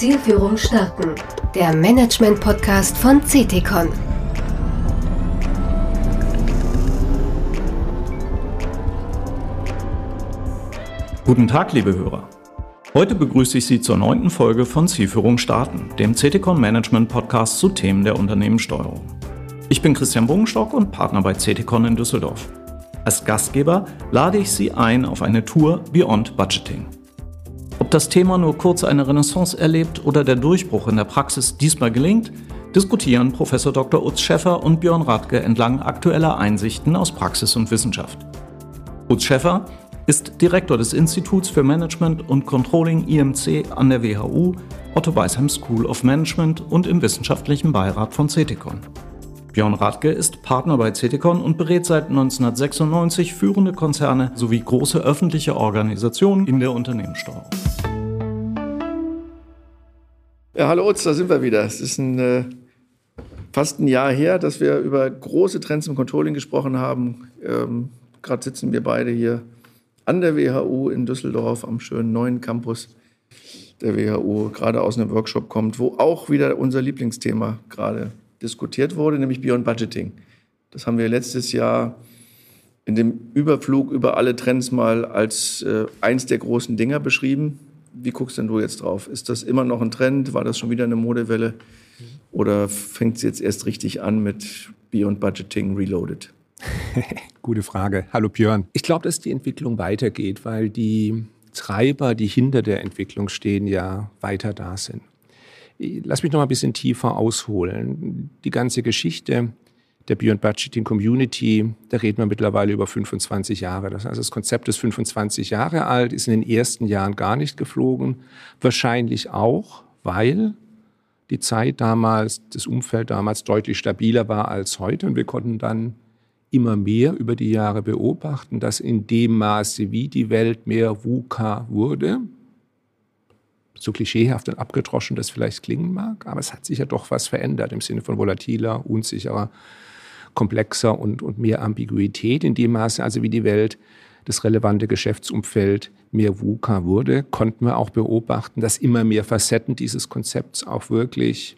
Zielführung starten. Der Management-Podcast von CTCon. Guten Tag, liebe Hörer. Heute begrüße ich Sie zur neunten Folge von Zielführung starten, dem CTCon Management Podcast zu Themen der Unternehmenssteuerung. Ich bin Christian Bogenstock und Partner bei CTCon in Düsseldorf. Als Gastgeber lade ich Sie ein auf eine Tour Beyond Budgeting. Ob das Thema nur kurz eine Renaissance erlebt oder der Durchbruch in der Praxis diesmal gelingt, diskutieren Prof. Dr. Utz Schäffer und Björn Radke entlang aktueller Einsichten aus Praxis und Wissenschaft. Utz Schäffer ist Direktor des Instituts für Management und Controlling IMC an der WHU, Otto Weisheim School of Management und im wissenschaftlichen Beirat von CETICON. Björn Radke ist Partner bei CETICON und berät seit 1996 führende Konzerne sowie große öffentliche Organisationen in der Unternehmenssteuerung. Ja, hallo Utz, da sind wir wieder. Es ist ein, äh, fast ein Jahr her, dass wir über große Trends im Controlling gesprochen haben. Ähm, Gerade sitzen wir beide hier an der WHU in Düsseldorf am schönen neuen Campus der WHU, gerade aus einem Workshop kommt, wo auch wieder unser Lieblingsthema gerade diskutiert wurde, nämlich Beyond Budgeting. Das haben wir letztes Jahr in dem Überflug über alle Trends mal als äh, eins der großen Dinger beschrieben. Wie guckst denn du jetzt drauf? Ist das immer noch ein Trend? War das schon wieder eine Modewelle? Oder fängt es jetzt erst richtig an mit Beyond Budgeting Reloaded? Gute Frage. Hallo Björn. Ich glaube, dass die Entwicklung weitergeht, weil die Treiber, die hinter der Entwicklung stehen, ja weiter da sind. Lass mich noch mal ein bisschen tiefer ausholen. Die ganze Geschichte der Beyond Budgeting Community, da reden wir mittlerweile über 25 Jahre. Das heißt, das Konzept ist 25 Jahre alt, ist in den ersten Jahren gar nicht geflogen. Wahrscheinlich auch, weil die Zeit damals, das Umfeld damals deutlich stabiler war als heute und wir konnten dann immer mehr über die Jahre beobachten, dass in dem Maße, wie die Welt mehr VUCA wurde, so klischeehaft und abgedroschen das vielleicht klingen mag, aber es hat sich ja doch was verändert im Sinne von volatiler, unsicherer, komplexer und, und mehr Ambiguität. In dem Maße, also wie die Welt, das relevante Geschäftsumfeld mehr VUCA wurde, konnten wir auch beobachten, dass immer mehr Facetten dieses Konzepts auch wirklich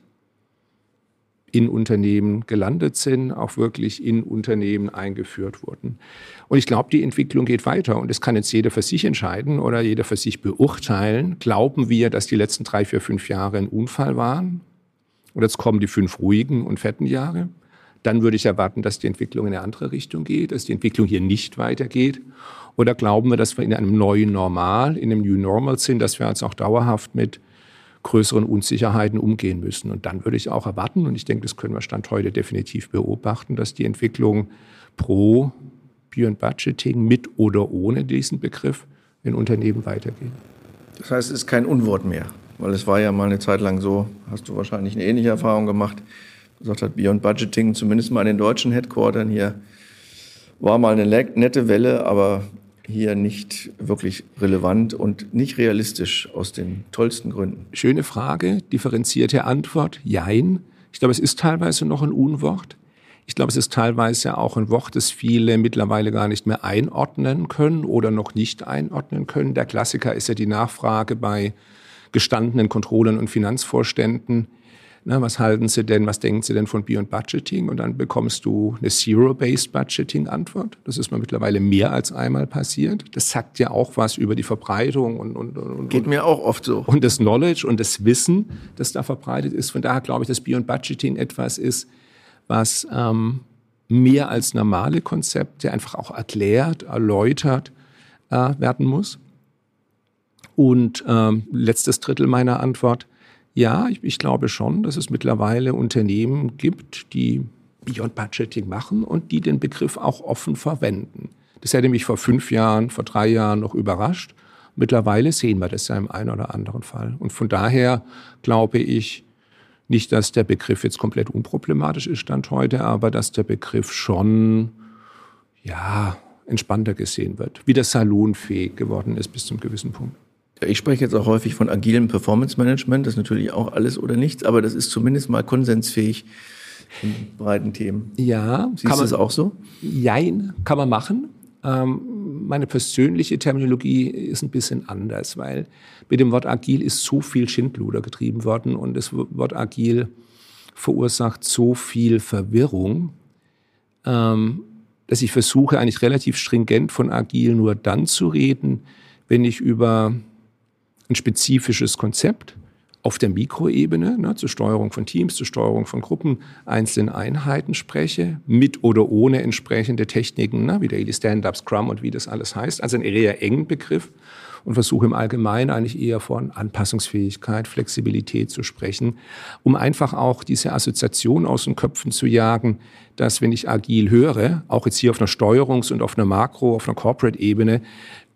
in Unternehmen gelandet sind, auch wirklich in Unternehmen eingeführt wurden. Und ich glaube, die Entwicklung geht weiter und es kann jetzt jeder für sich entscheiden oder jeder für sich beurteilen. Glauben wir, dass die letzten drei, vier, fünf Jahre ein Unfall waren? Und jetzt kommen die fünf ruhigen und fetten Jahre? Dann würde ich erwarten, dass die Entwicklung in eine andere Richtung geht, dass die Entwicklung hier nicht weitergeht. Oder glauben wir, dass wir in einem neuen Normal, in einem New Normal sind, dass wir uns auch dauerhaft mit größeren Unsicherheiten umgehen müssen. Und dann würde ich auch erwarten, und ich denke, das können wir Stand heute definitiv beobachten, dass die Entwicklung pro Beyond Budgeting mit oder ohne diesen Begriff in Unternehmen weitergeht. Das heißt, es ist kein Unwort mehr, weil es war ja mal eine Zeit lang so, hast du wahrscheinlich eine ähnliche Erfahrung gemacht, gesagt hat, Beyond Budgeting, zumindest mal in den deutschen Headquartern hier, war mal eine nette Welle, aber hier nicht wirklich relevant und nicht realistisch aus den tollsten Gründen? Schöne Frage, differenzierte Antwort, jein. Ich glaube, es ist teilweise noch ein Unwort. Ich glaube, es ist teilweise auch ein Wort, das viele mittlerweile gar nicht mehr einordnen können oder noch nicht einordnen können. Der Klassiker ist ja die Nachfrage bei gestandenen Kontrollen und Finanzvorständen. Na, was halten Sie denn, was denken Sie denn von Beyond Budgeting? Und dann bekommst du eine Zero-Based Budgeting-Antwort. Das ist mir mittlerweile mehr als einmal passiert. Das sagt ja auch was über die Verbreitung und, und, und geht mir auch oft so. Und das Knowledge und das Wissen, das da verbreitet ist. Von daher glaube ich, dass Beyond Budgeting etwas ist, was ähm, mehr als normale Konzepte einfach auch erklärt, erläutert äh, werden muss. Und ähm, letztes Drittel meiner Antwort ja, ich, ich glaube schon, dass es mittlerweile Unternehmen gibt, die Beyond Budgeting machen und die den Begriff auch offen verwenden. Das hätte mich vor fünf Jahren, vor drei Jahren noch überrascht. Mittlerweile sehen wir das ja im einen oder anderen Fall. Und von daher glaube ich nicht, dass der Begriff jetzt komplett unproblematisch ist, Stand heute, aber dass der Begriff schon, ja, entspannter gesehen wird, wie der salonfähig geworden ist bis zum gewissen Punkt. Ich spreche jetzt auch häufig von agilem Performance Management. Das ist natürlich auch alles oder nichts, aber das ist zumindest mal konsensfähig in breiten Themen. Ja. Siehst du das auch so? Jein, kann man machen. Ähm, meine persönliche Terminologie ist ein bisschen anders, weil mit dem Wort agil ist so viel Schindluder getrieben worden und das Wort agil verursacht so viel Verwirrung, ähm, dass ich versuche, eigentlich relativ stringent von agil nur dann zu reden, wenn ich über ein spezifisches Konzept auf der Mikroebene, ne, zur Steuerung von Teams, zur Steuerung von Gruppen, einzelnen Einheiten spreche, mit oder ohne entsprechende Techniken, ne, wie Daily Stand-up, Scrum und wie das alles heißt. Also ein eher engen Begriff und versuche im Allgemeinen eigentlich eher von Anpassungsfähigkeit, Flexibilität zu sprechen, um einfach auch diese Assoziation aus den Köpfen zu jagen, dass wenn ich agil höre, auch jetzt hier auf einer Steuerungs- und auf einer Makro-, auf einer Corporate-Ebene,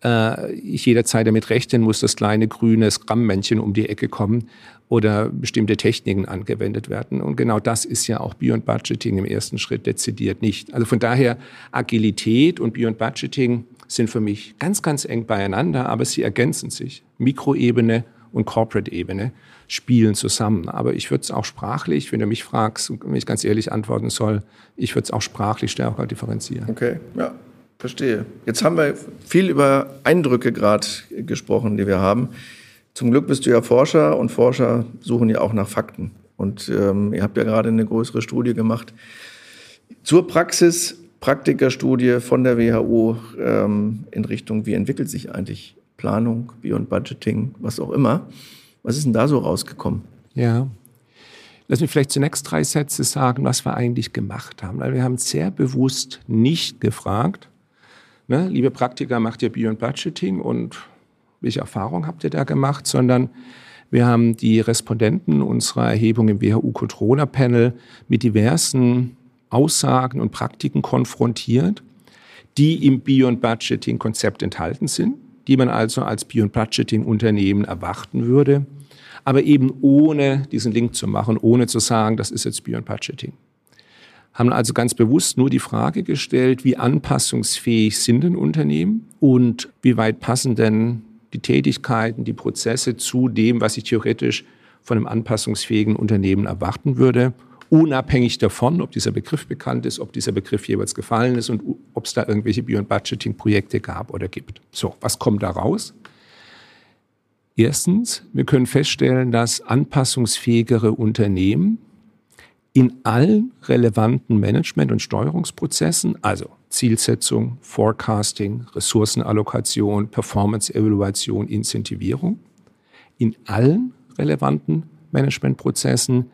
äh, ich jederzeit damit rechnen muss, dass kleine grüne Scrum-Männchen um die Ecke kommen oder bestimmte Techniken angewendet werden. Und genau das ist ja auch Beyond Budgeting im ersten Schritt dezidiert nicht. Also von daher Agilität und Beyond Budgeting sind für mich ganz, ganz eng beieinander, aber sie ergänzen sich. Mikroebene und Corporate-Ebene spielen zusammen. Aber ich würde es auch sprachlich, wenn du mich fragst, wenn ich ganz ehrlich antworten soll, ich würde es auch sprachlich stärker differenzieren. Okay, ja. Verstehe. Jetzt haben wir viel über Eindrücke gerade gesprochen, die wir haben. Zum Glück bist du ja Forscher und Forscher suchen ja auch nach Fakten. Und ähm, ihr habt ja gerade eine größere Studie gemacht zur Praxis, Praktikerstudie von der WHO ähm, in Richtung, wie entwickelt sich eigentlich Planung, Beyond Budgeting, was auch immer. Was ist denn da so rausgekommen? Ja, Lass mich vielleicht zunächst drei Sätze sagen, was wir eigentlich gemacht haben. Weil wir haben sehr bewusst nicht gefragt, ne, liebe Praktiker, macht ihr Beyond Budgeting und welche Erfahrung habt ihr da gemacht, sondern wir haben die Respondenten unserer Erhebung im WHO Controller Panel mit diversen Aussagen und Praktiken konfrontiert, die im Beyond Budgeting Konzept enthalten sind, die man also als Beyond Budgeting Unternehmen erwarten würde, aber eben ohne diesen Link zu machen, ohne zu sagen, das ist jetzt Beyond Budgeting haben also ganz bewusst nur die Frage gestellt, wie anpassungsfähig sind denn Unternehmen und wie weit passen denn die Tätigkeiten, die Prozesse zu dem, was ich theoretisch von einem anpassungsfähigen Unternehmen erwarten würde, unabhängig davon, ob dieser Begriff bekannt ist, ob dieser Begriff jeweils gefallen ist und ob es da irgendwelche Beyond Budgeting Projekte gab oder gibt. So, was kommt da raus? Erstens, wir können feststellen, dass anpassungsfähigere Unternehmen in allen relevanten Management- und Steuerungsprozessen, also Zielsetzung, Forecasting, Ressourcenallokation, Performance-Evaluation, Incentivierung, in allen relevanten Managementprozessen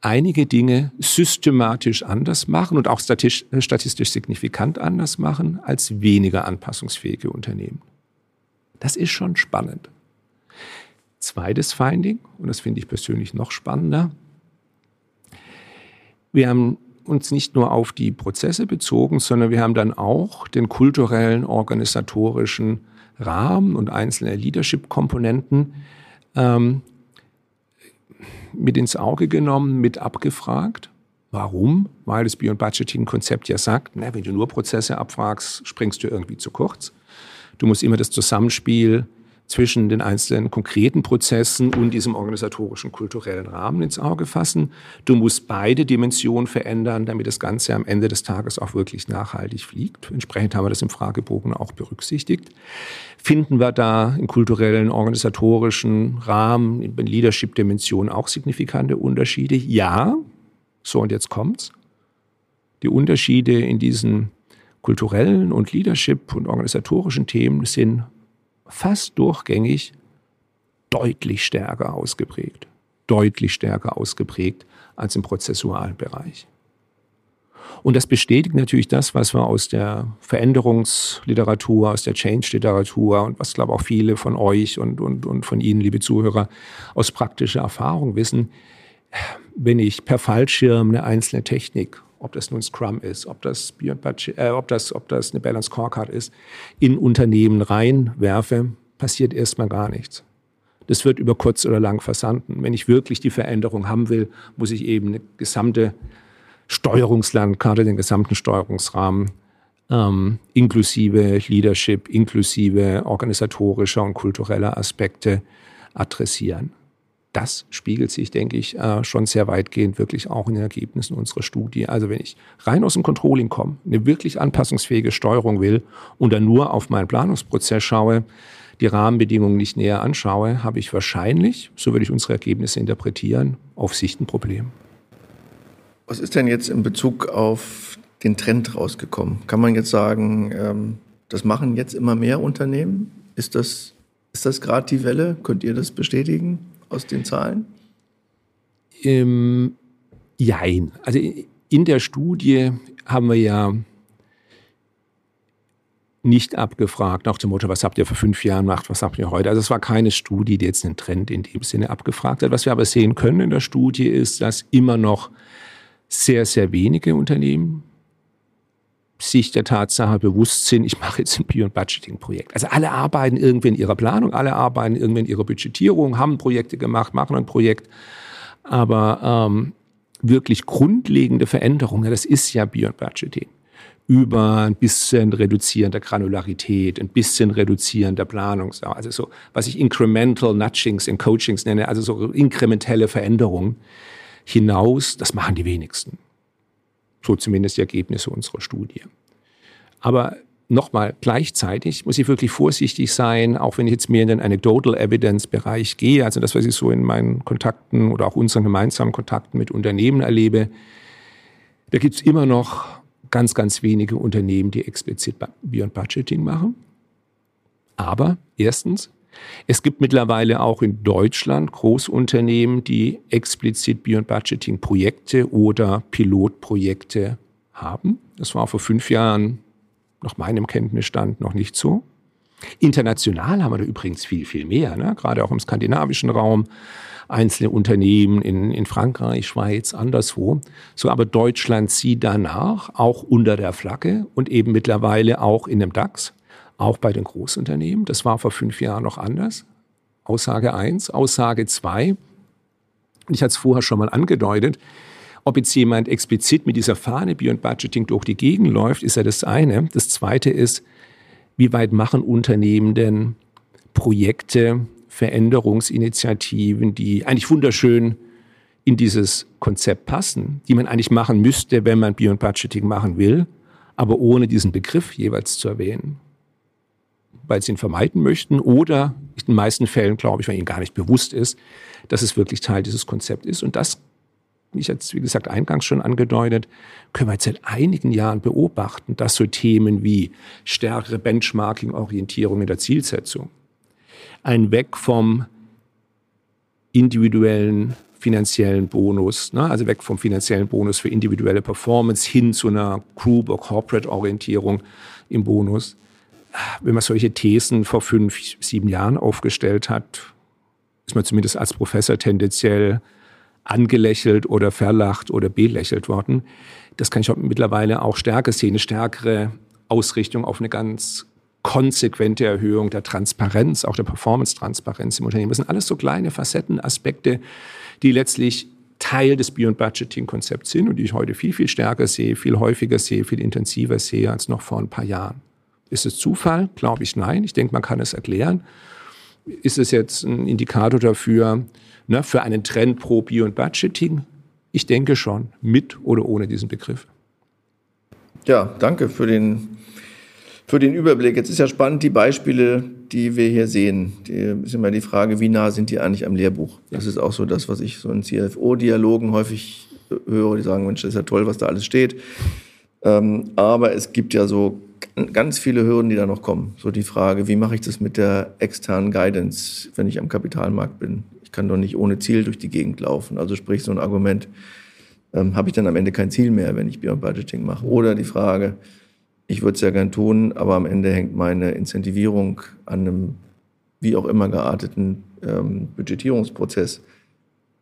einige Dinge systematisch anders machen und auch statistisch signifikant anders machen als weniger anpassungsfähige Unternehmen. Das ist schon spannend. Zweites Finding, und das finde ich persönlich noch spannender, wir haben uns nicht nur auf die Prozesse bezogen, sondern wir haben dann auch den kulturellen, organisatorischen Rahmen und einzelne Leadership-Komponenten ähm, mit ins Auge genommen, mit abgefragt. Warum? Weil das Beyond Budgeting-Konzept ja sagt, na, wenn du nur Prozesse abfragst, springst du irgendwie zu kurz. Du musst immer das Zusammenspiel zwischen den einzelnen konkreten Prozessen und diesem organisatorischen kulturellen Rahmen ins Auge fassen. Du musst beide Dimensionen verändern, damit das Ganze am Ende des Tages auch wirklich nachhaltig fliegt. Entsprechend haben wir das im Fragebogen auch berücksichtigt. Finden wir da im kulturellen, organisatorischen Rahmen, in der Leadership-Dimension auch signifikante Unterschiede? Ja. So, und jetzt kommt's. Die Unterschiede in diesen kulturellen und Leadership und organisatorischen Themen sind fast durchgängig deutlich stärker ausgeprägt. Deutlich stärker ausgeprägt als im prozessualen Bereich. Und das bestätigt natürlich das, was wir aus der Veränderungsliteratur, aus der Change-Literatur und was, glaube ich, auch viele von euch und, und, und von Ihnen, liebe Zuhörer, aus praktischer Erfahrung wissen. Wenn ich per Fallschirm eine einzelne Technik ob das nun Scrum ist, ob das, äh, ob das, ob das eine Balance Scorecard ist, in Unternehmen reinwerfe, passiert erstmal gar nichts. Das wird über kurz oder lang versanden. Wenn ich wirklich die Veränderung haben will, muss ich eben eine gesamte Steuerungslandkarte, den gesamten Steuerungsrahmen ähm, inklusive Leadership, inklusive organisatorischer und kultureller Aspekte adressieren. Das spiegelt sich, denke ich, äh, schon sehr weitgehend wirklich auch in den Ergebnissen unserer Studie. Also wenn ich rein aus dem Controlling komme, eine wirklich anpassungsfähige Steuerung will und dann nur auf meinen Planungsprozess schaue, die Rahmenbedingungen nicht näher anschaue, habe ich wahrscheinlich, so würde ich unsere Ergebnisse interpretieren, auf Sicht ein Problem. Was ist denn jetzt in Bezug auf den Trend rausgekommen? Kann man jetzt sagen, ähm, das machen jetzt immer mehr Unternehmen? Ist das, ist das gerade die Welle? Könnt ihr das bestätigen aus den Zahlen? Ähm, jein. Also in der Studie haben wir ja nicht abgefragt nach dem Motto, was habt ihr vor fünf Jahren gemacht, was habt ihr heute. Also es war keine Studie, die jetzt einen Trend in dem Sinne abgefragt hat. Was wir aber sehen können in der Studie ist, dass immer noch sehr, sehr wenige Unternehmen sich der Tatsache bewusst sind, ich mache jetzt ein Beyond Budgeting Projekt. Also alle arbeiten irgendwie in ihrer Planung, alle arbeiten irgendwie in ihrer Budgetierung, haben Projekte gemacht, machen ein Projekt. Aber ähm, wirklich grundlegende Veränderungen, das ist ja Beyond Budgeting über ein bisschen Reduzieren der Granularität, ein bisschen Reduzieren der Planung, also so, was ich Incremental Nudgings in Coachings nenne, also so inkrementelle Veränderungen hinaus, das machen die wenigsten. So zumindest die Ergebnisse unserer Studie. Aber nochmal, gleichzeitig muss ich wirklich vorsichtig sein, auch wenn ich jetzt mehr in den Anecdotal Evidence Bereich gehe, also das, was ich so in meinen Kontakten oder auch unseren gemeinsamen Kontakten mit Unternehmen erlebe, da gibt es immer noch ganz, ganz wenige Unternehmen, die explizit Beyond Budgeting machen. Aber erstens, es gibt mittlerweile auch in Deutschland Großunternehmen, die explizit Beyond Budgeting Projekte oder Pilotprojekte haben. Das war vor fünf Jahren nach meinem Kenntnisstand noch nicht so. International haben wir da übrigens viel, viel mehr, ne? gerade auch im skandinavischen Raum einzelne Unternehmen in, in Frankreich, Schweiz, anderswo. So aber Deutschland zieht danach, auch unter der Flagge und eben mittlerweile auch in dem DAX, auch bei den Großunternehmen. Das war vor fünf Jahren noch anders. Aussage eins, Aussage zwei. Ich hatte es vorher schon mal angedeutet. Ob jetzt jemand explizit mit dieser Fahne Beyond Budgeting durch die Gegend läuft, ist ja das eine. Das zweite ist, wie weit machen Unternehmen denn Projekte, Veränderungsinitiativen, die eigentlich wunderschön in dieses Konzept passen, die man eigentlich machen müsste, wenn man Beyond Budgeting machen will, aber ohne diesen Begriff jeweils zu erwähnen. Weil sie ihn vermeiden möchten oder in den meisten Fällen, glaube ich, weil ihnen gar nicht bewusst ist, dass es wirklich Teil dieses Konzepts ist. Und das, wie ich jetzt, wie gesagt, eingangs schon angedeutet, können wir jetzt seit einigen Jahren beobachten, dass so Themen wie stärkere Benchmarking-Orientierung in der Zielsetzung, ein Weg vom individuellen finanziellen Bonus, ne? also weg vom finanziellen Bonus für individuelle Performance hin zu einer Group- oder Corporate-Orientierung im Bonus. Wenn man solche Thesen vor fünf, sieben Jahren aufgestellt hat, ist man zumindest als Professor tendenziell angelächelt oder verlacht oder belächelt worden. Das kann ich mittlerweile auch stärker sehen, eine stärkere Ausrichtung auf eine ganz konsequente Erhöhung der Transparenz, auch der Performance-Transparenz im Unternehmen. Das sind alles so kleine Facetten, Aspekte, die letztlich Teil des Beyond Budgeting-Konzepts sind und die ich heute viel, viel stärker sehe, viel häufiger sehe, viel intensiver sehe als noch vor ein paar Jahren. Ist es Zufall? Glaube ich nein. Ich denke, man kann es erklären. Ist es jetzt ein Indikator dafür, ne, für einen Trend pro Beyond Budgeting? Ich denke schon, mit oder ohne diesen Begriff. Ja, danke für den für den Überblick. Jetzt ist ja spannend, die Beispiele, die wir hier sehen. Die ist immer die Frage, wie nah sind die eigentlich am Lehrbuch? Das ist auch so das, was ich so in CFO-Dialogen häufig höre. Die sagen, Mensch, das ist ja toll, was da alles steht. Ähm, aber es gibt ja so ganz viele Hürden, die da noch kommen. So die Frage, wie mache ich das mit der externen Guidance, wenn ich am Kapitalmarkt bin? Ich kann doch nicht ohne Ziel durch die Gegend laufen. Also sprich so ein Argument, ähm, habe ich dann am Ende kein Ziel mehr, wenn ich Beyond Budgeting mache? Oder die Frage, ich würde es ja gern tun, aber am Ende hängt meine Incentivierung an einem wie auch immer gearteten ähm, Budgetierungsprozess.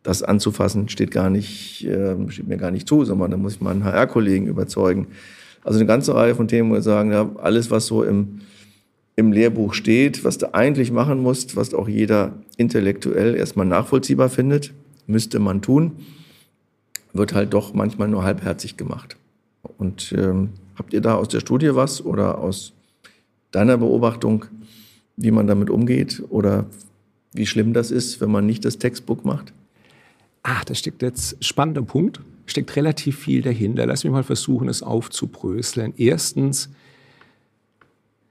Das anzufassen steht gar nicht, äh, steht mir gar nicht zu, sondern da muss ich meinen HR-Kollegen überzeugen. Also eine ganze Reihe von Themen, wo wir sagen, ja, alles, was so im, im Lehrbuch steht, was du eigentlich machen musst, was auch jeder intellektuell erstmal nachvollziehbar findet, müsste man tun, wird halt doch manchmal nur halbherzig gemacht. Und ähm, Habt ihr da aus der Studie was oder aus deiner Beobachtung, wie man damit umgeht? Oder wie schlimm das ist, wenn man nicht das Textbook macht? Ach, da steckt jetzt spannender Punkt. Steckt relativ viel dahinter. Lass mich mal versuchen, es aufzubröseln. Erstens,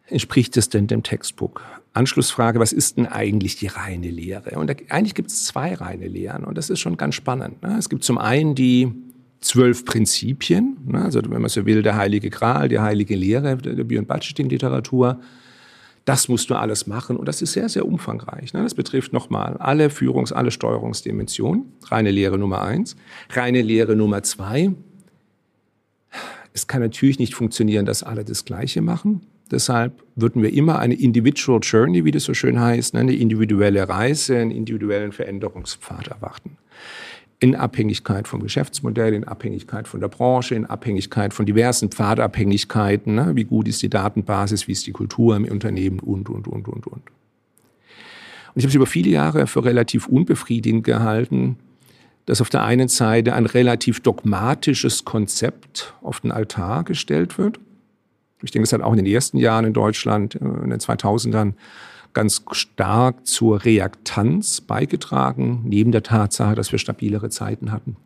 entspricht es denn dem Textbook? Anschlussfrage, was ist denn eigentlich die reine Lehre? Und da, eigentlich gibt es zwei reine Lehren und das ist schon ganz spannend. Ne? Es gibt zum einen die zwölf Prinzipien, ne? also wenn man so will, der heilige Gral, die heilige Lehre der Bio- und Budgeting-Literatur. Das musst du alles machen und das ist sehr, sehr umfangreich. Ne? Das betrifft nochmal alle Führungs-, alle Steuerungsdimensionen. Reine Lehre Nummer eins. Reine Lehre Nummer zwei. Es kann natürlich nicht funktionieren, dass alle das Gleiche machen. Deshalb würden wir immer eine Individual Journey, wie das so schön heißt, ne, eine individuelle Reise, einen individuellen Veränderungspfad erwarten. In Abhängigkeit vom Geschäftsmodell, in Abhängigkeit von der Branche, in Abhängigkeit von diversen Pfadabhängigkeiten. Ne, wie gut ist die Datenbasis, wie ist die Kultur im Unternehmen und, und, und, und, und. Und ich habe es über viele Jahre für relativ unbefriedigend gehalten, dass auf der einen Seite ein relativ dogmatisches Konzept auf den Altar gestellt wird ich denke, es hat auch in den ersten Jahren in Deutschland, äh, in den 2000ern, ganz stark zur Reaktanz beigetragen, neben der Tatsache, dass wir stabilere Zeiten hatten.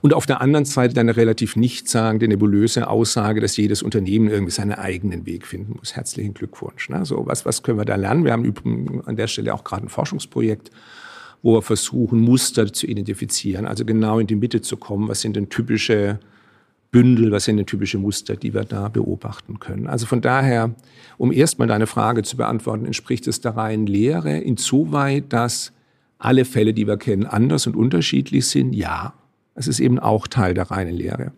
Und auf der anderen Seite eine relativ nichtssagende, nebulöse Aussage, dass jedes Unternehmen irgendwie seinen eigenen Weg finden muss. Herzlichen Glückwunsch. Ne? So, was, was können wir da lernen? Wir haben übrigens an der Stelle auch gerade ein Forschungsprojekt, wo wir versuchen, Muster zu identifizieren, also genau in die Mitte zu kommen. Was sind denn typische Bündel, was sind denn typische Muster, die wir da beobachten können. Also von daher, um erstmal deine Frage zu beantworten, entspricht es der reinen Lehre insoweit, dass alle Fälle, die wir kennen, anders und unterschiedlich sind? Ja, es ist eben auch Teil der reinen Lehre.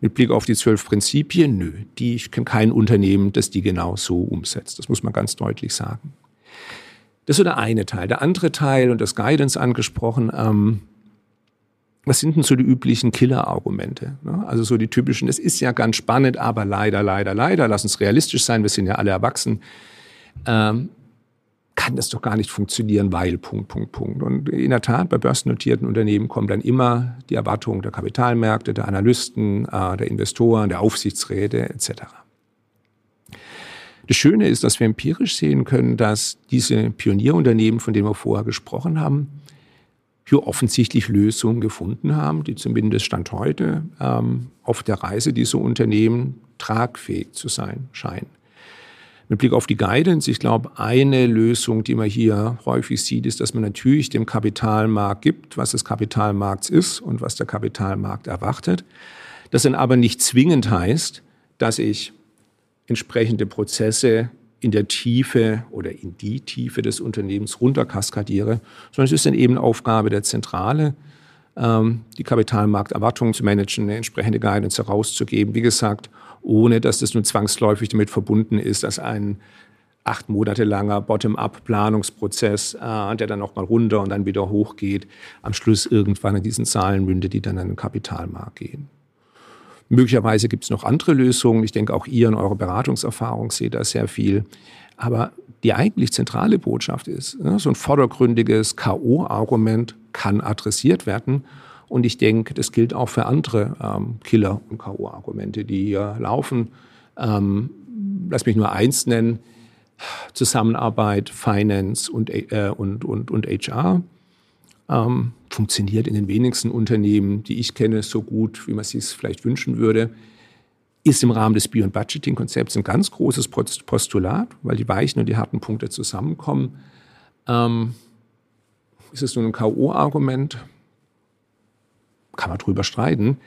Mit Blick auf die zwölf Prinzipien, nö, die, ich kenne kein Unternehmen, das die genau so umsetzt. Das muss man ganz deutlich sagen. Das ist so der eine Teil. Der andere Teil, und das Guidance angesprochen, ähm, was sind denn so die üblichen Killer-Argumente? Ne? Also so die typischen, es ist ja ganz spannend, aber leider, leider, leider, lass uns realistisch sein, wir sind ja alle erwachsen, ähm, kann das doch gar nicht funktionieren, weil, Punkt, Punkt, Punkt. Und in der Tat, bei börsennotierten Unternehmen kommen dann immer die Erwartungen der Kapitalmärkte, der Analysten, äh, der Investoren, der Aufsichtsräte etc. Das Schöne ist, dass wir empirisch sehen können, dass diese Pionierunternehmen, von denen wir vorher gesprochen haben, hier offensichtlich Lösungen gefunden haben, die zumindest Stand heute ähm, auf der Reise dieser Unternehmen tragfähig zu sein scheinen. Mit Blick auf die Guidance, ich glaube, eine Lösung, die man hier häufig sieht, ist, dass man natürlich dem Kapitalmarkt gibt, was des Kapitalmarkts ist und was der Kapitalmarkt erwartet. Das dann aber nicht zwingend heißt, dass ich entsprechende Prozesse in der Tiefe oder in die Tiefe des Unternehmens runterkaskadiere, sondern es ist dann eben Aufgabe der Zentrale, ähm, die Kapitalmarkterwartungen zu managen, eine entsprechende Guidance herauszugeben. Wie gesagt, ohne dass das nun zwangsläufig damit verbunden ist, dass ein acht Monate langer Bottom-up-Planungsprozess, äh, der dann nochmal runter und dann wieder hochgeht, am Schluss irgendwann in diesen Zahlen mündet, die dann an den Kapitalmarkt gehen. Möglicherweise gibt es noch andere Lösungen. Ich denke, auch ihr in eurer Beratungserfahrung seht da sehr viel. Aber die eigentlich zentrale Botschaft ist, ne, so ein vordergründiges K.O.-Argument kann adressiert werden. Und ich denke, das gilt auch für andere ähm, Killer- und K.O.-Argumente, die hier laufen. Ähm, lass mich nur eins nennen. Zusammenarbeit, Finance und, äh, und, und, und HR ähm, funktioniert in den wenigsten Unternehmen, die ich kenne, so gut, wie man es sich vielleicht wünschen würde. Ist im Rahmen des Bio- und Budgeting-Konzepts ein ganz großes Postulat, weil die weichen und die harten Punkte zusammenkommen. Ähm, ist es nun ein K.O.-Argument? Kann man drüber streiten.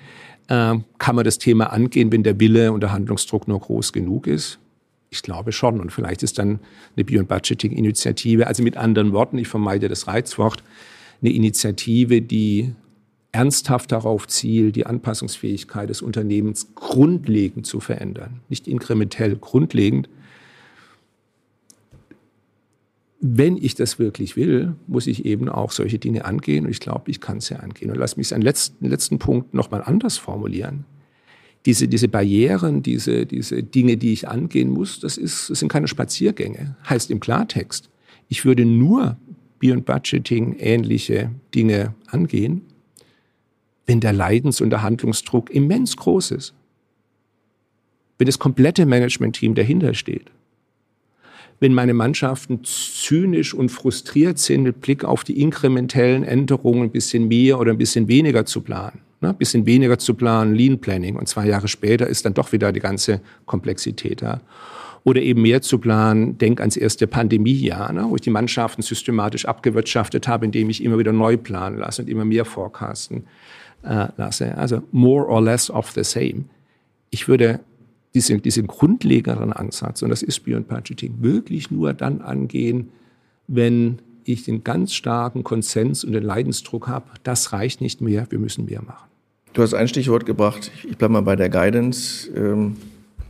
Ähm, kann man das Thema angehen, wenn der Wille und der Handlungsdruck nur groß genug ist? Ich glaube schon. Und vielleicht ist dann eine Bio- und Budgeting-Initiative, also mit anderen Worten, ich vermeide das Reizwort, eine Initiative, die ernsthaft darauf zielt, die Anpassungsfähigkeit des Unternehmens grundlegend zu verändern, nicht inkrementell, grundlegend. Wenn ich das wirklich will, muss ich eben auch solche Dinge angehen und ich glaube, ich kann es ja angehen. Und lass mich einen letzten, letzten Punkt nochmal anders formulieren. Diese, diese Barrieren, diese, diese Dinge, die ich angehen muss, das, ist, das sind keine Spaziergänge. Heißt im Klartext, ich würde nur Bier- und Budgeting ähnliche Dinge angehen, wenn der Leidens- und der Handlungsdruck immens groß ist. Wenn das komplette Management-Team dahinter steht. wenn meine Mannschaften zynisch und frustriert sind mit Blick auf die inkrementellen Änderungen, ein bisschen mehr oder ein bisschen weniger zu planen. Ne? Ein bisschen weniger zu planen, Lean Planning. Und zwei Jahre später ist dann doch wieder die ganze Komplexität da. Oder eben mehr zu planen, denk ans erste Pandemiejahr, ne? wo ich die Mannschaften systematisch abgewirtschaftet habe, indem ich immer wieder neu planen lasse und immer mehr forecasten äh, lasse. Also more or less of the same. Ich würde diesen, diesen grundlegenden Ansatz, und das ist Beyond Budgeting, wirklich nur dann angehen, wenn ich den ganz starken Konsens und den Leidensdruck habe, das reicht nicht mehr, wir müssen mehr machen. Du hast ein Stichwort gebracht, ich bleibe mal bei der Guidance, ähm,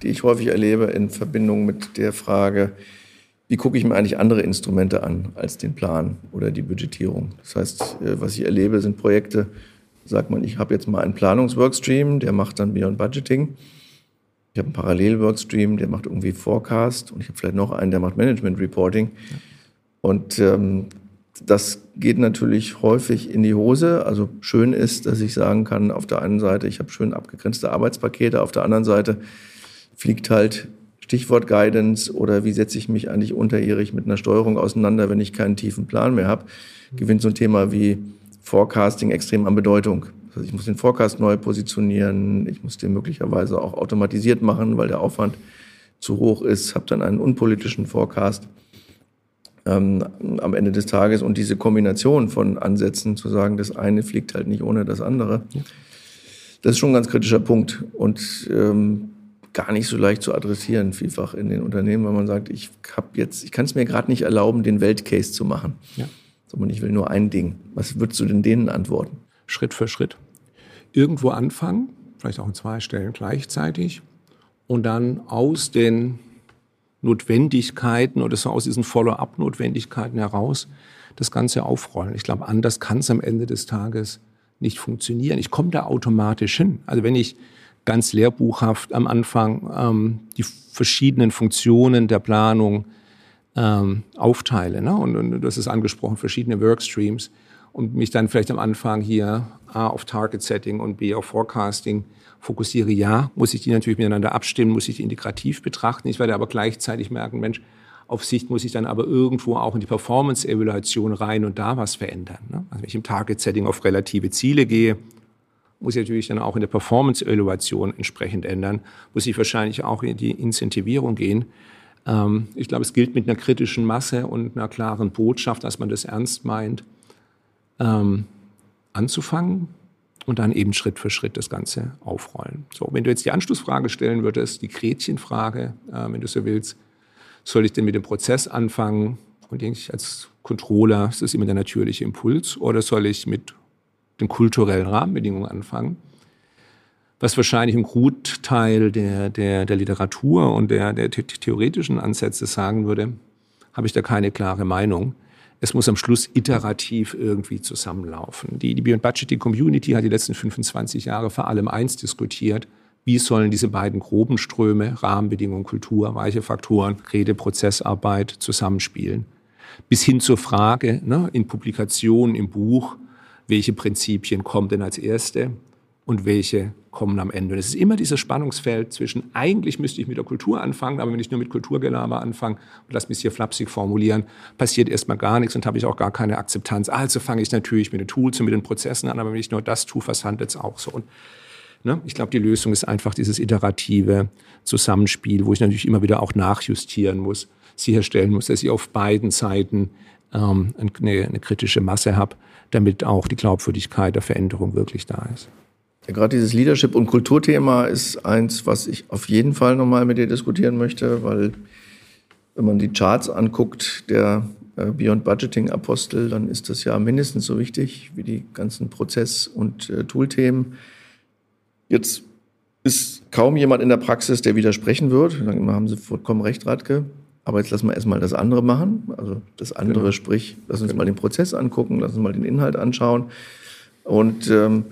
die ich häufig erlebe in Verbindung mit der Frage, wie gucke ich mir eigentlich andere Instrumente an als den Plan oder die Budgetierung. Das heißt, äh, was ich erlebe, sind Projekte, sagt man, ich habe jetzt mal einen Planungsworkstream, der macht dann Beyond Budgeting. Ich habe einen Parallel-Workstream, der macht irgendwie Forecast und ich habe vielleicht noch einen, der macht Management Reporting. Und ähm, das geht natürlich häufig in die Hose. Also schön ist, dass ich sagen kann, auf der einen Seite, ich habe schön abgegrenzte Arbeitspakete, auf der anderen Seite fliegt halt Stichwort Guidance oder wie setze ich mich eigentlich unterjährig mit einer Steuerung auseinander, wenn ich keinen tiefen Plan mehr habe, gewinnt so ein Thema wie Forecasting extrem an Bedeutung. Also ich muss den Forecast neu positionieren, ich muss den möglicherweise auch automatisiert machen, weil der Aufwand zu hoch ist, habe dann einen unpolitischen Forecast. Ähm, am Ende des Tages und diese Kombination von Ansätzen zu sagen, das eine fliegt halt nicht ohne das andere, das ist schon ein ganz kritischer Punkt. Und ähm, gar nicht so leicht zu adressieren vielfach in den Unternehmen, weil man sagt, ich habe jetzt, ich kann es mir gerade nicht erlauben, den Weltcase zu machen, ja. sondern ich will nur ein Ding. Was würdest du denn denen antworten? Schritt für Schritt. Irgendwo anfangen, vielleicht auch an zwei Stellen gleichzeitig und dann aus den Notwendigkeiten oder so aus diesen Follow-up-Notwendigkeiten heraus das Ganze aufrollen. Ich glaube, anders kann es am Ende des Tages nicht funktionieren. Ich komme da automatisch hin. Also wenn ich ganz lehrbuchhaft am Anfang ähm, die verschiedenen Funktionen der Planung ähm, aufteile, ne? und, und das ist angesprochen, verschiedene Workstreams, und mich dann vielleicht am Anfang hier A auf Target Setting und B auf Forecasting fokussiere, ja, muss ich die natürlich miteinander abstimmen, muss ich die integrativ betrachten. Ich werde aber gleichzeitig merken, Mensch, auf Sicht muss ich dann aber irgendwo auch in die Performance-Evaluation rein und da was verändern. Ne? Also wenn ich im Target-Setting auf relative Ziele gehe, muss ich natürlich dann auch in der Performance-Evaluation entsprechend ändern, muss ich wahrscheinlich auch in die Incentivierung gehen. Ähm, ich glaube, es gilt mit einer kritischen Masse und einer klaren Botschaft, dass man das ernst meint, ähm, anzufangen und dann eben Schritt für Schritt das Ganze aufrollen. So, wenn du jetzt die Anschlussfrage stellen würdest, die Gretchenfrage, äh, wenn du so willst, soll ich denn mit dem Prozess anfangen? Und denke ich, als Controller ist das immer der natürliche Impuls oder soll ich mit den kulturellen Rahmenbedingungen anfangen? Was wahrscheinlich im Gutteil der, der, der Literatur und der, der theoretischen Ansätze sagen würde, habe ich da keine klare Meinung es muss am Schluss iterativ irgendwie zusammenlaufen. Die, die Beyond Budgeting Community hat die letzten 25 Jahre vor allem eins diskutiert. Wie sollen diese beiden groben Ströme, Rahmenbedingungen, Kultur, weiche Faktoren, Rede, Prozessarbeit zusammenspielen? Bis hin zur Frage ne, in Publikationen, im Buch, welche Prinzipien kommen denn als erste und welche kommen am Ende. Und es ist immer dieses Spannungsfeld zwischen, eigentlich müsste ich mit der Kultur anfangen, aber wenn ich nur mit Kulturgelaber anfange und lass mich hier flapsig formulieren, passiert erstmal gar nichts und habe ich auch gar keine Akzeptanz. Also fange ich natürlich mit den Tools und mit den Prozessen an, aber wenn ich nur das tue, was handelt es auch so. Und ne, ich glaube, die Lösung ist einfach dieses iterative Zusammenspiel, wo ich natürlich immer wieder auch nachjustieren muss, sicherstellen muss, dass ich auf beiden Seiten ähm, eine, eine kritische Masse habe, damit auch die Glaubwürdigkeit der Veränderung wirklich da ist. Ja, gerade dieses Leadership- und Kulturthema ist eins, was ich auf jeden Fall nochmal mit dir diskutieren möchte, weil wenn man die Charts anguckt, der äh, Beyond Budgeting Apostel, dann ist das ja mindestens so wichtig wie die ganzen Prozess- und äh, Toolthemen. Jetzt ist kaum jemand in der Praxis, der widersprechen wird. Dann haben Sie vollkommen recht, Radke. Aber jetzt lassen wir erstmal das andere machen. Also das andere, genau. sprich, lass uns genau. mal den Prozess angucken, lass uns mal den Inhalt anschauen. Und ähm,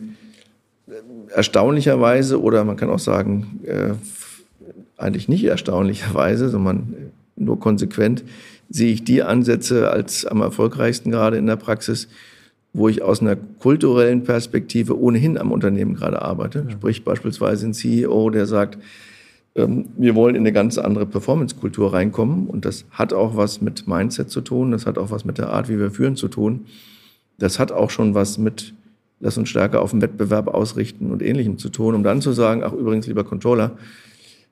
erstaunlicherweise oder man kann auch sagen, äh, eigentlich nicht erstaunlicherweise, sondern nur konsequent, sehe ich die Ansätze als am erfolgreichsten gerade in der Praxis, wo ich aus einer kulturellen Perspektive ohnehin am Unternehmen gerade arbeite. Ja. Sprich beispielsweise ein CEO, der sagt, wir wollen in eine ganz andere Performance-Kultur reinkommen und das hat auch was mit Mindset zu tun, das hat auch was mit der Art, wie wir führen zu tun. Das hat auch schon was mit, lass uns stärker auf den Wettbewerb ausrichten und Ähnlichem zu tun, um dann zu sagen, ach übrigens, lieber Controller,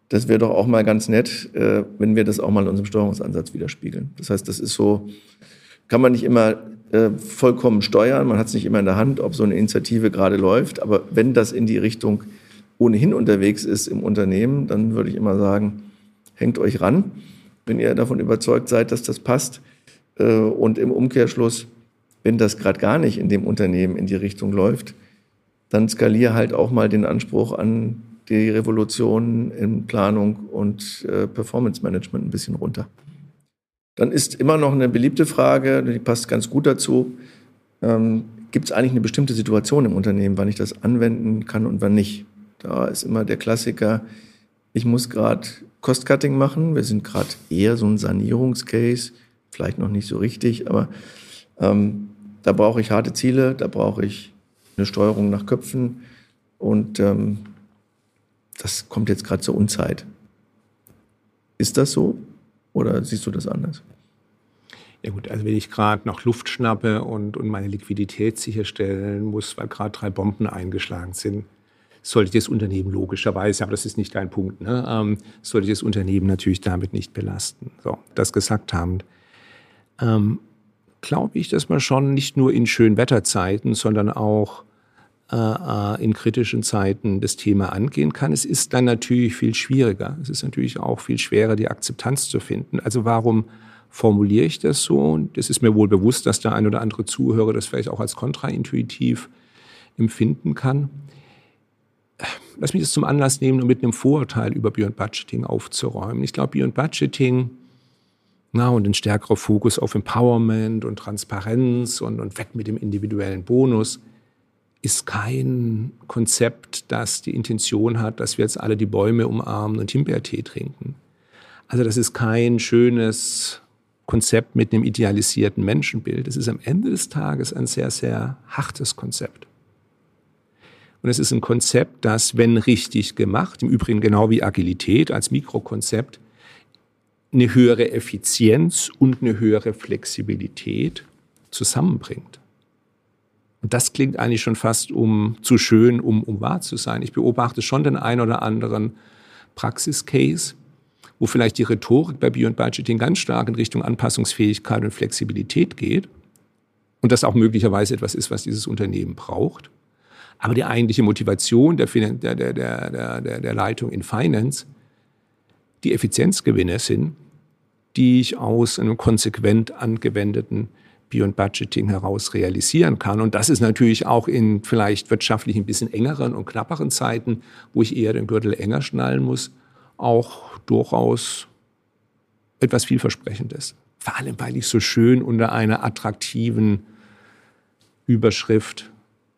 das wäre doch auch mal ganz nett, äh, wenn wir das auch mal in unserem Steuerungsansatz widerspiegeln. Das heißt, das ist so, kann man nicht immer äh, vollkommen steuern, man hat es nicht immer in der Hand, ob so eine Initiative gerade läuft, aber wenn das in die Richtung ohnehin unterwegs ist im Unternehmen, dann würde ich immer sagen, hängt euch ran, wenn ihr davon überzeugt seid, dass das passt. Äh, und im Umkehrschluss, wenn das gerade gar nicht in dem Unternehmen in die Richtung läuft, dann skalier halt auch mal den Anspruch an die Revolution in Planung und äh, Performance Management ein bisschen runter. Dann ist immer noch eine beliebte Frage, die passt ganz gut dazu. Ähm, Gibt es eigentlich eine bestimmte Situation im Unternehmen, wann ich das anwenden kann und wann nicht? Da ist immer der Klassiker, ich muss gerade Cost-Cutting machen. Wir sind gerade eher so ein Sanierungscase, vielleicht noch nicht so richtig, aber ähm, da brauche ich harte Ziele, da brauche ich eine Steuerung nach Köpfen und ähm, das kommt jetzt gerade zur Unzeit. Ist das so oder siehst du das anders? Ja gut, also wenn ich gerade noch Luft schnappe und, und meine Liquidität sicherstellen muss, weil gerade drei Bomben eingeschlagen sind, sollte das Unternehmen logischerweise, aber das ist nicht dein Punkt, ne, ähm, sollte das Unternehmen natürlich damit nicht belasten. So, das gesagt haben, ähm, glaube ich, dass man schon nicht nur in Schönwetterzeiten, sondern auch äh, äh, in kritischen Zeiten das Thema angehen kann. Es ist dann natürlich viel schwieriger. Es ist natürlich auch viel schwerer, die Akzeptanz zu finden. Also warum formuliere ich das so? Das ist mir wohl bewusst, dass der ein oder andere Zuhörer das vielleicht auch als kontraintuitiv empfinden kann lass mich das zum Anlass nehmen, um mit einem Vorurteil über Beyond Budgeting aufzuräumen. Ich glaube, Beyond Budgeting na, und ein stärkerer Fokus auf Empowerment und Transparenz und, und weg mit dem individuellen Bonus ist kein Konzept, das die Intention hat, dass wir jetzt alle die Bäume umarmen und Himbeertee trinken. Also das ist kein schönes Konzept mit einem idealisierten Menschenbild. Es ist am Ende des Tages ein sehr, sehr hartes Konzept. Und es ist ein Konzept, das, wenn richtig gemacht, im Übrigen genau wie Agilität als Mikrokonzept, eine höhere Effizienz und eine höhere Flexibilität zusammenbringt. Und das klingt eigentlich schon fast um zu schön, um, um wahr zu sein. Ich beobachte schon den ein oder anderen Praxiscase, wo vielleicht die Rhetorik bei Beyond Budgeting ganz stark in Richtung Anpassungsfähigkeit und Flexibilität geht. Und das auch möglicherweise etwas ist, was dieses Unternehmen braucht. Aber die eigentliche Motivation der, der, der, der, der, der Leitung in Finance, die Effizienzgewinne sind, die ich aus einem konsequent angewendeten Beyond Budgeting heraus realisieren kann. Und das ist natürlich auch in vielleicht wirtschaftlich ein bisschen engeren und knapperen Zeiten, wo ich eher den Gürtel enger schnallen muss, auch durchaus etwas vielversprechendes. Vor allem, weil ich so schön unter einer attraktiven Überschrift,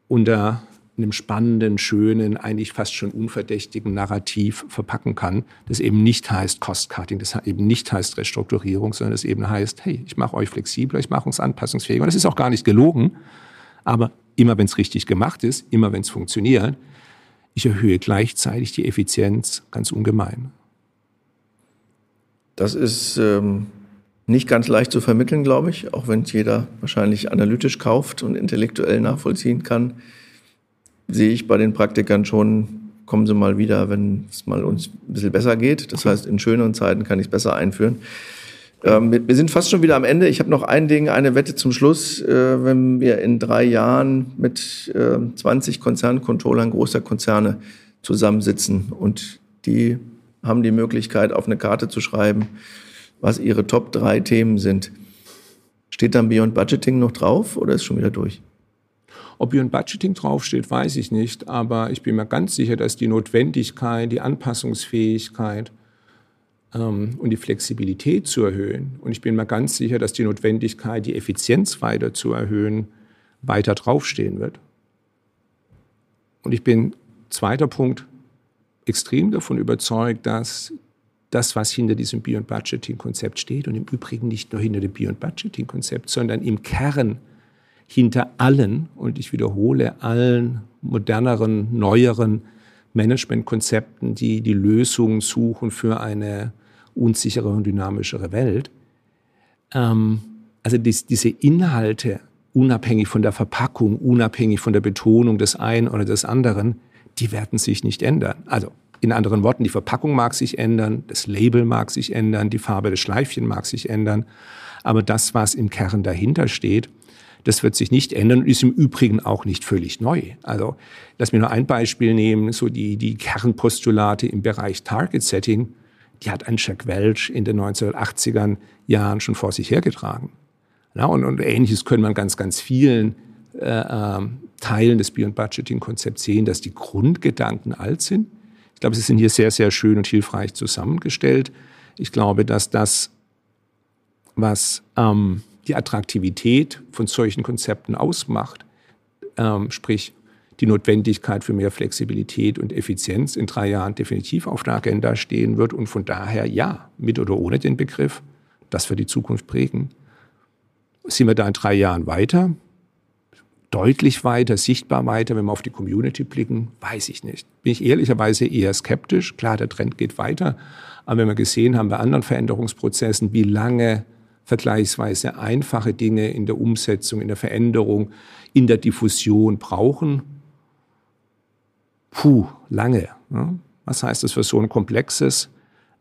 unter einem spannenden, schönen, eigentlich fast schon unverdächtigen Narrativ verpacken kann, das eben nicht heißt Cost-Cutting, das eben nicht heißt Restrukturierung, sondern das eben heißt, hey, ich mache euch flexibler, ich mache uns anpassungsfähiger. Und das ist auch gar nicht gelogen, aber immer wenn es richtig gemacht ist, immer wenn es funktioniert, ich erhöhe gleichzeitig die Effizienz ganz ungemein. Das ist ähm, nicht ganz leicht zu vermitteln, glaube ich, auch wenn es jeder wahrscheinlich analytisch kauft und intellektuell nachvollziehen kann sehe ich bei den Praktikern schon, kommen Sie mal wieder, wenn es mal uns ein bisschen besser geht. Das heißt, in schöneren Zeiten kann ich es besser einführen. Ähm, wir sind fast schon wieder am Ende. Ich habe noch ein Ding, eine Wette zum Schluss. Äh, wenn wir in drei Jahren mit äh, 20 Konzerncontrollern großer Konzerne zusammensitzen und die haben die Möglichkeit, auf eine Karte zu schreiben, was ihre Top drei Themen sind. Steht dann Beyond Budgeting noch drauf oder ist schon wieder durch? Ob hier ein Budgeting draufsteht, weiß ich nicht, aber ich bin mir ganz sicher, dass die Notwendigkeit, die Anpassungsfähigkeit ähm, und die Flexibilität zu erhöhen, und ich bin mir ganz sicher, dass die Notwendigkeit, die Effizienz weiter zu erhöhen, weiter draufstehen wird. Und ich bin, zweiter Punkt, extrem davon überzeugt, dass das, was hinter diesem Beyond Budgeting Konzept steht und im Übrigen nicht nur hinter dem Beyond Budgeting Konzept, sondern im Kern hinter allen, und ich wiederhole, allen moderneren, neueren Managementkonzepten, die die Lösungen suchen für eine unsichere und dynamischere Welt. Ähm, also dies, diese Inhalte, unabhängig von der Verpackung, unabhängig von der Betonung des einen oder des anderen, die werden sich nicht ändern. Also in anderen Worten, die Verpackung mag sich ändern, das Label mag sich ändern, die Farbe des Schleifchen mag sich ändern, aber das, was im Kern dahinter steht, das wird sich nicht ändern und ist im Übrigen auch nicht völlig neu. Also lass mir nur ein Beispiel nehmen, so die, die Kernpostulate im Bereich Target Setting, die hat ein Jack Welch in den 1980er Jahren schon vor sich hergetragen. Ja, und, und Ähnliches können man ganz, ganz vielen äh, äh, Teilen des Beyond Budgeting Konzepts sehen, dass die Grundgedanken alt sind. Ich glaube, sie sind hier sehr, sehr schön und hilfreich zusammengestellt. Ich glaube, dass das, was ähm, die Attraktivität von solchen Konzepten ausmacht, ähm, sprich die Notwendigkeit für mehr Flexibilität und Effizienz in drei Jahren definitiv auf der Agenda stehen wird und von daher ja, mit oder ohne den Begriff, das wird die Zukunft prägen. Sind wir da in drei Jahren weiter? Deutlich weiter, sichtbar weiter, wenn wir auf die Community blicken, weiß ich nicht. Bin ich ehrlicherweise eher skeptisch. Klar, der Trend geht weiter. Aber wenn wir gesehen haben bei anderen Veränderungsprozessen, wie lange vergleichsweise einfache Dinge in der Umsetzung, in der Veränderung, in der Diffusion brauchen. Puh, lange. Was heißt das für so ein komplexes,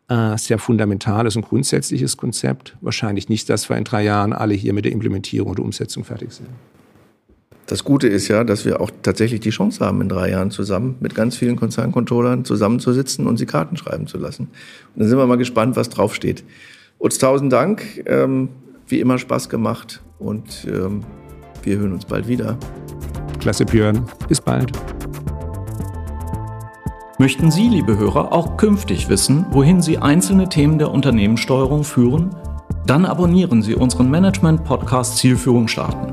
äh, sehr fundamentales und grundsätzliches Konzept? Wahrscheinlich nicht, dass wir in drei Jahren alle hier mit der Implementierung und Umsetzung fertig sind. Das Gute ist ja, dass wir auch tatsächlich die Chance haben, in drei Jahren zusammen mit ganz vielen Konzerncontrollern zusammenzusitzen und sie Karten schreiben zu lassen. Und dann sind wir mal gespannt, was draufsteht. Uns tausend Dank. Ähm, wie immer Spaß gemacht und ähm, wir hören uns bald wieder. Klasse, Björn. Bis bald. Möchten Sie, liebe Hörer, auch künftig wissen, wohin Sie einzelne Themen der Unternehmenssteuerung führen? Dann abonnieren Sie unseren Management-Podcast Zielführung starten.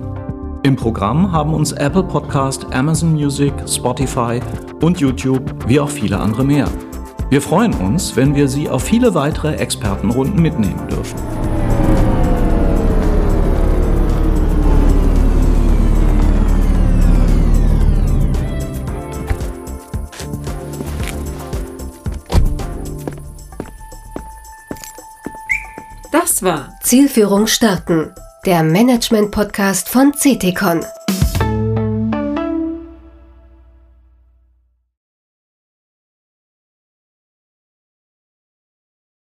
Im Programm haben uns Apple Podcast, Amazon Music, Spotify und YouTube wie auch viele andere mehr. Wir freuen uns, wenn wir Sie auf viele weitere Expertenrunden mitnehmen dürfen. Das war Zielführung starten, der Management-Podcast von CTCon.